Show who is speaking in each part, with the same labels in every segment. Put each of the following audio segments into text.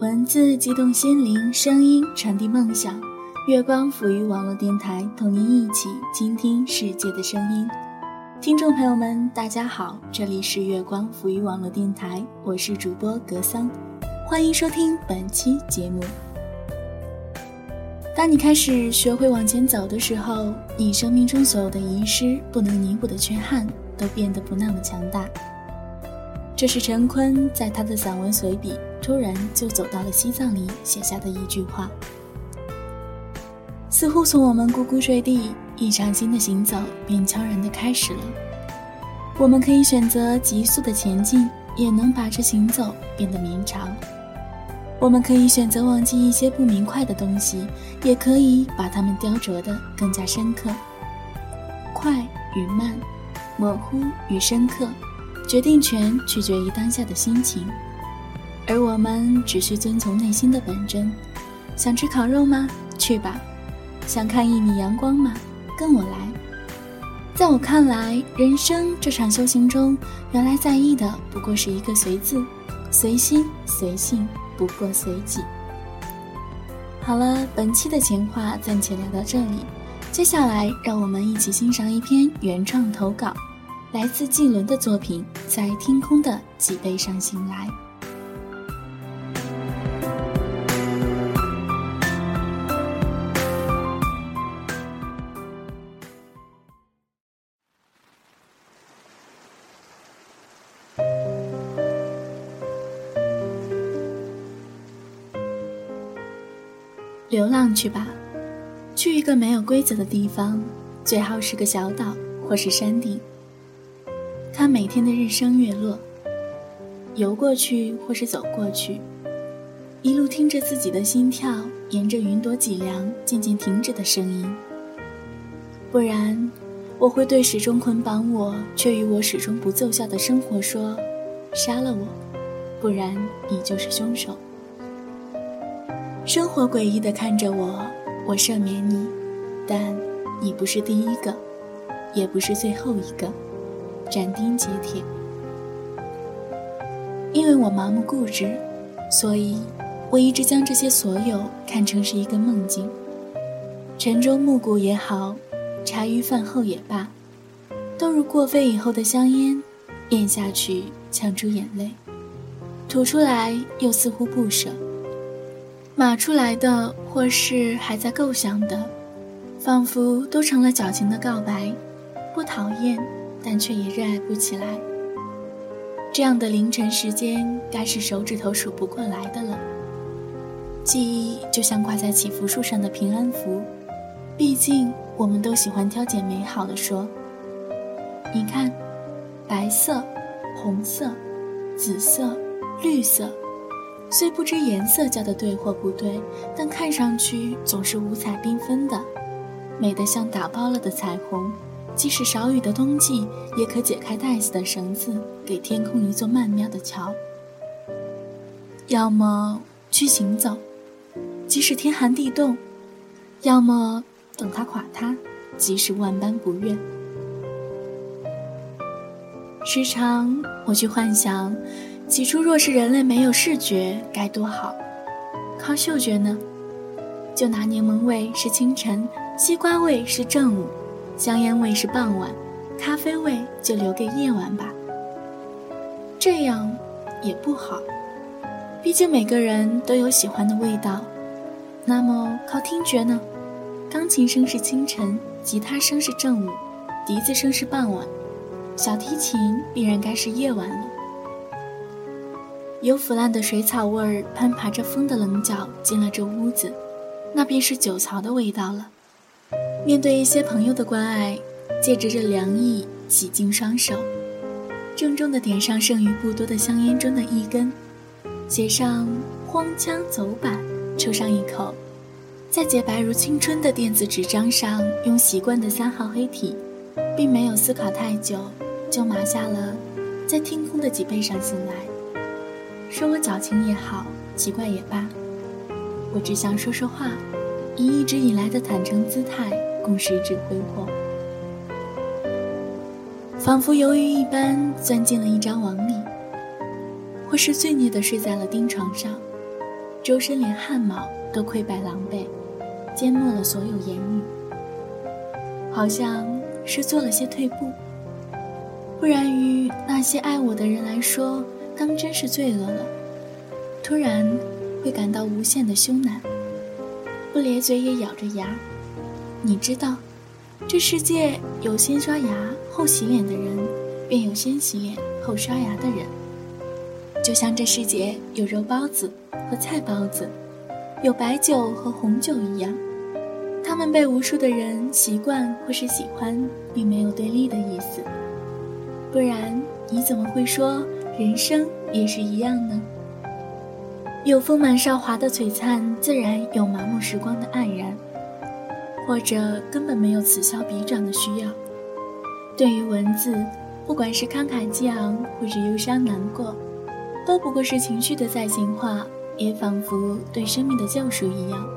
Speaker 1: 文字激动心灵，声音传递梦想。月光抚育网络电台，同您一起倾听世界的声音。听众朋友们，大家好，这里是月光抚育网络电台，我是主播格桑，欢迎收听本期节目。当你开始学会往前走的时候，你生命中所有的遗失、不能弥补的缺憾，都变得不那么强大。这是陈坤在他的散文随笔《突然就走到了西藏》里写下的一句话。似乎从我们咕咕坠地，一场新的行走便悄然地开始了。我们可以选择急速的前进，也能把这行走变得绵长。我们可以选择忘记一些不明快的东西，也可以把它们雕琢得更加深刻。快与慢，模糊与深刻。决定权取决于当下的心情，而我们只需遵从内心的本真。想吃烤肉吗？去吧。想看一米阳光吗？跟我来。在我看来，人生这场修行中，原来在意的不过是一个“随”字，随心随性，不过随己。好了，本期的情话暂且聊到这里，接下来让我们一起欣赏一篇原创投稿。来自纪伦的作品《在天空的脊背上醒来》。流浪去吧，去一个没有规则的地方，最好是个小岛或是山顶。看每天的日升月落，游过去或是走过去，一路听着自己的心跳，沿着云朵脊梁渐渐停止的声音。不然，我会对始终捆绑我却与我始终不奏效的生活说：“杀了我，不然你就是凶手。”生活诡异地看着我，我赦免你，但你不是第一个，也不是最后一个。斩钉截铁，因为我麻木固执，所以我一直将这些所有看成是一个梦境。晨钟暮鼓也好，茶余饭后也罢，都如过肺以后的香烟，咽下去呛出眼泪，吐出来又似乎不舍，码出来的或是还在构想的，仿佛都成了矫情的告白，不讨厌。但却也热爱不起来。这样的凌晨时间，该是手指头数不过来的了。记忆就像挂在祈福树上的平安符，毕竟我们都喜欢挑拣美好的说。你看，白色、红色、紫色、绿色，虽不知颜色叫的对或不对，但看上去总是五彩缤纷的，美得像打包了的彩虹。即使少雨的冬季，也可解开带子的绳子，给天空一座曼妙的桥。要么去行走，即使天寒地冻；要么等它垮塌，即使万般不愿。时常我去幻想，起初若是人类没有视觉，该多好！靠嗅觉呢？就拿柠檬味是清晨，西瓜味是正午。香烟味是傍晚，咖啡味就留给夜晚吧。这样也不好，毕竟每个人都有喜欢的味道。那么靠听觉呢？钢琴声是清晨，吉他声是正午，笛子声是傍晚，小提琴必然该是夜晚了。有腐烂的水草味儿攀爬着风的棱角进了这屋子，那便是酒槽的味道了。面对一些朋友的关爱，借着这凉意洗净双手，郑重地点上剩余不多的香烟中的一根，写上“荒腔走板”，抽上一口，在洁白如青春的电子纸张上用习惯的三号黑体，并没有思考太久，就码下了“在天空的脊背上醒来”。说我矫情也好，奇怪也罢，我只想说说话，以一直以来的坦诚姿态。共十指挥霍，仿佛鱿鱼一般钻进了一张网里，或是罪孽的睡在了钉床上，周身连汗毛都溃败狼狈，缄默了所有言语，好像是做了些退步。不然于那些爱我的人来说，当真是罪恶了。突然会感到无限的羞赧，不咧嘴也咬着牙。你知道，这世界有先刷牙后洗脸的人，便有先洗脸后刷牙的人。就像这世界有肉包子和菜包子，有白酒和红酒一样，他们被无数的人习惯或是喜欢，并没有对立的意思。不然，你怎么会说人生也是一样呢？有丰满韶华的璀璨，自然有麻木时光的黯然，或者根本没有此消彼长的需要。对于文字，不管是慷慨激昂，或是忧伤难过，都不过是情绪的再进化，也仿佛对生命的救赎一样。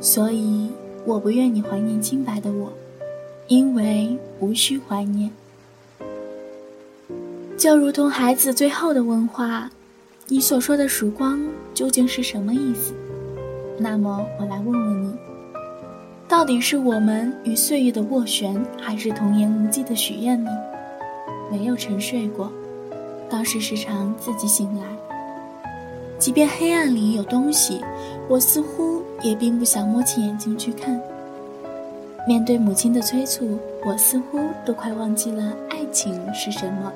Speaker 1: 所以，我不愿你怀念清白的我，因为无需怀念。就如同孩子最后的问话：“你所说的曙光究竟是什么意思？”那么我来问问你：到底是我们与岁月的斡旋，还是童言无忌的许愿呢？没有沉睡过，倒是时常自己醒来。即便黑暗里有东西，我似乎也并不想摸起眼睛去看。面对母亲的催促，我似乎都快忘记了爱情是什么。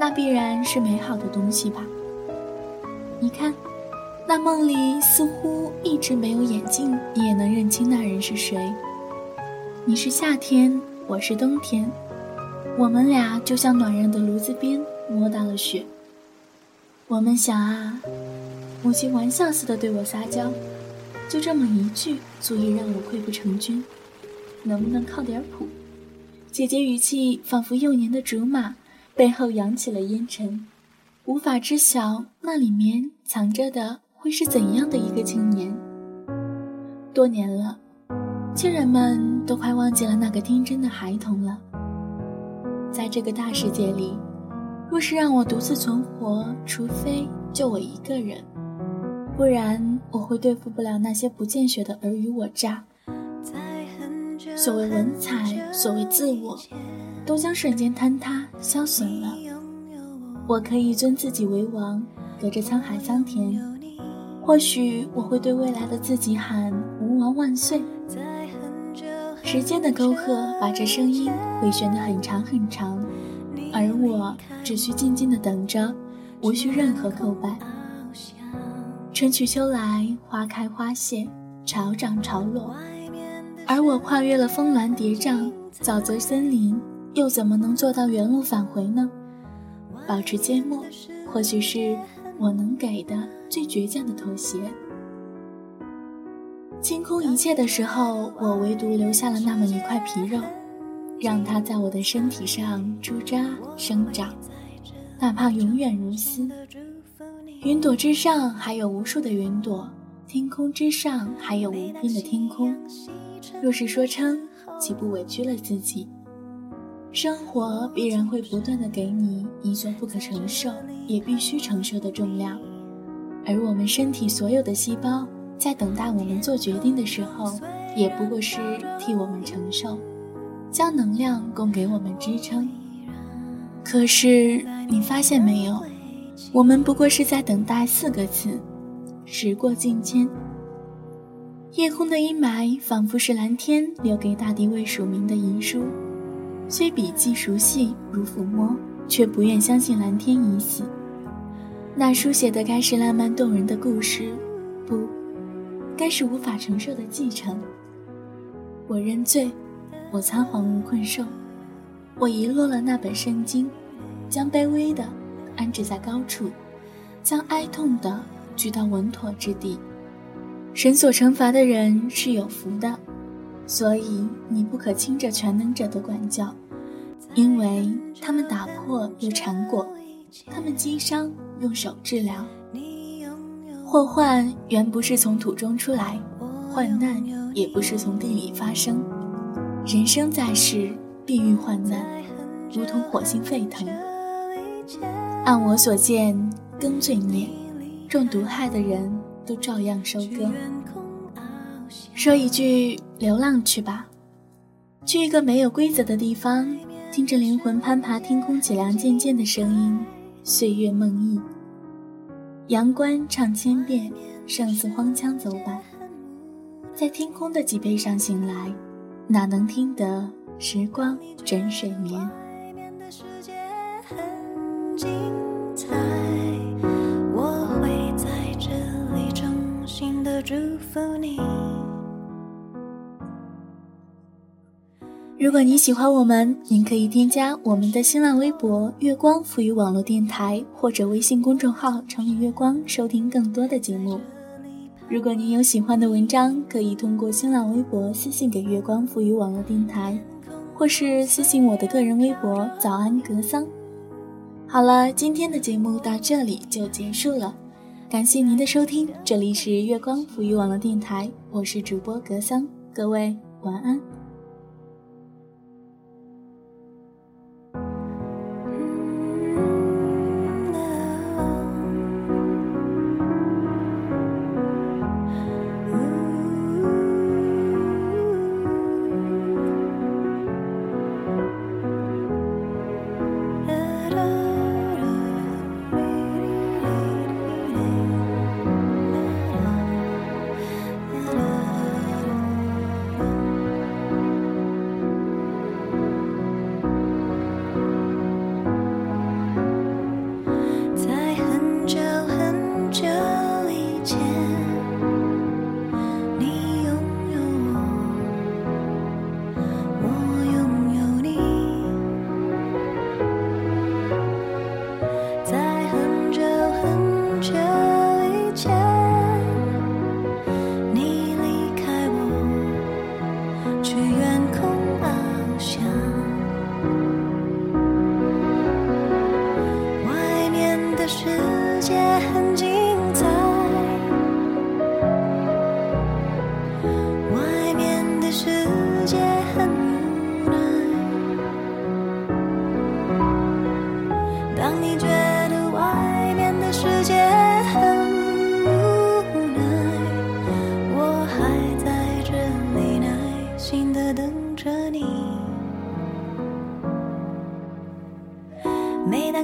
Speaker 1: 那必然是美好的东西吧？你看，那梦里似乎一直没有眼镜，你也能认清那人是谁。你是夏天，我是冬天，我们俩就像暖热的炉子边摸到了雪。我们想啊，母亲玩笑似的对我撒娇，就这么一句，足以让我溃不成军。能不能靠点谱？姐姐语气仿佛幼年的竹马。背后扬起了烟尘，无法知晓那里面藏着的会是怎样的一个青年。多年了，亲人们都快忘记了那个天真的孩童了。在这个大世界里，若是让我独自存活，除非就我一个人，不然我会对付不了那些不见血的尔虞我诈。所谓文采，所谓自我。都将瞬间坍塌消损了。我可以尊自己为王，隔着沧海桑田。或许我会对未来的自己喊“吾王万岁”。时间的沟壑把这声音回旋得很长很长，而我只需静静的等着，无需任何叩拜。春去秋来，花开花谢，潮涨潮落，而我跨越了峰峦叠嶂，沼泽森林。又怎么能做到原路返回呢？保持缄默，或许是我能给的最倔强的妥协。清空一切的时候，我唯独留下了那么一块皮肉，让它在我的身体上驻扎生长，哪怕永远如斯。云朵之上还有无数的云朵，天空之上还有无边的天空。若是说撑，岂不委屈了自己？生活必然会不断的给你你所不可承受也必须承受的重量，而我们身体所有的细胞在等待我们做决定的时候，也不过是替我们承受，将能量供给我们支撑。可是你发现没有，我们不过是在等待四个字：时过境迁。夜空的阴霾仿佛是蓝天留给大地未署名的遗书。虽笔迹熟悉如抚摸，却不愿相信蓝天已死。那书写的该是浪漫动人的故事，不，该是无法承受的继承。我认罪，我仓皇无困兽，我遗落了那本圣经，将卑微的安置在高处，将哀痛的举到稳妥之地。神所惩罚的人是有福的。所以你不可轻着全能者的管教，因为他们打破又缠裹，他们击伤用手治疗。祸患原不是从土中出来，患难也不是从地里发生。人生在世，必遇患难，如同火星沸腾。按我所见，耕罪孽，中毒害的人
Speaker 2: 都照样收割。说一句，流浪去吧，去一个没有规则的地方，听着灵魂攀爬天空脊梁渐渐的声音，岁月梦呓。阳关唱千遍，胜似荒腔走板。在天空的脊背上醒来，哪能听得时光枕水眠？我会在这里衷心的祝福你。如果你喜欢我们，您可以添加我们的新浪微博“月光赋予网络电台”或者微信公众号“城里月光”，收听更多的节目。如果您有喜欢的文章，可以通过新浪微博私信给月光赋予网络电台，或是私信我的个人微博“早安格桑”。好了，今天的节目到这里就结束了，感谢您的收听，这里是月光赋予网络电台，我是主播格桑，各位晚安。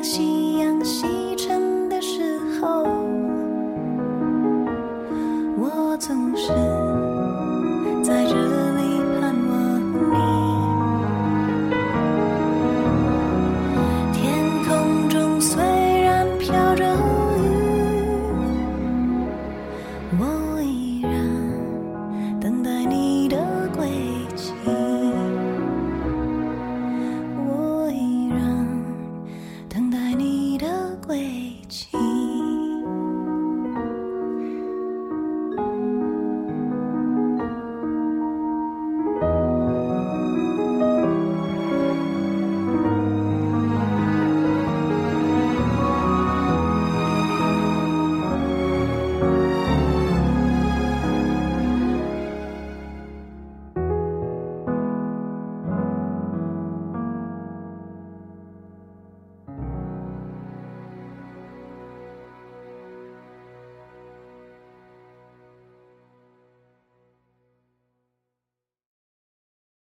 Speaker 2: 每当夕阳西。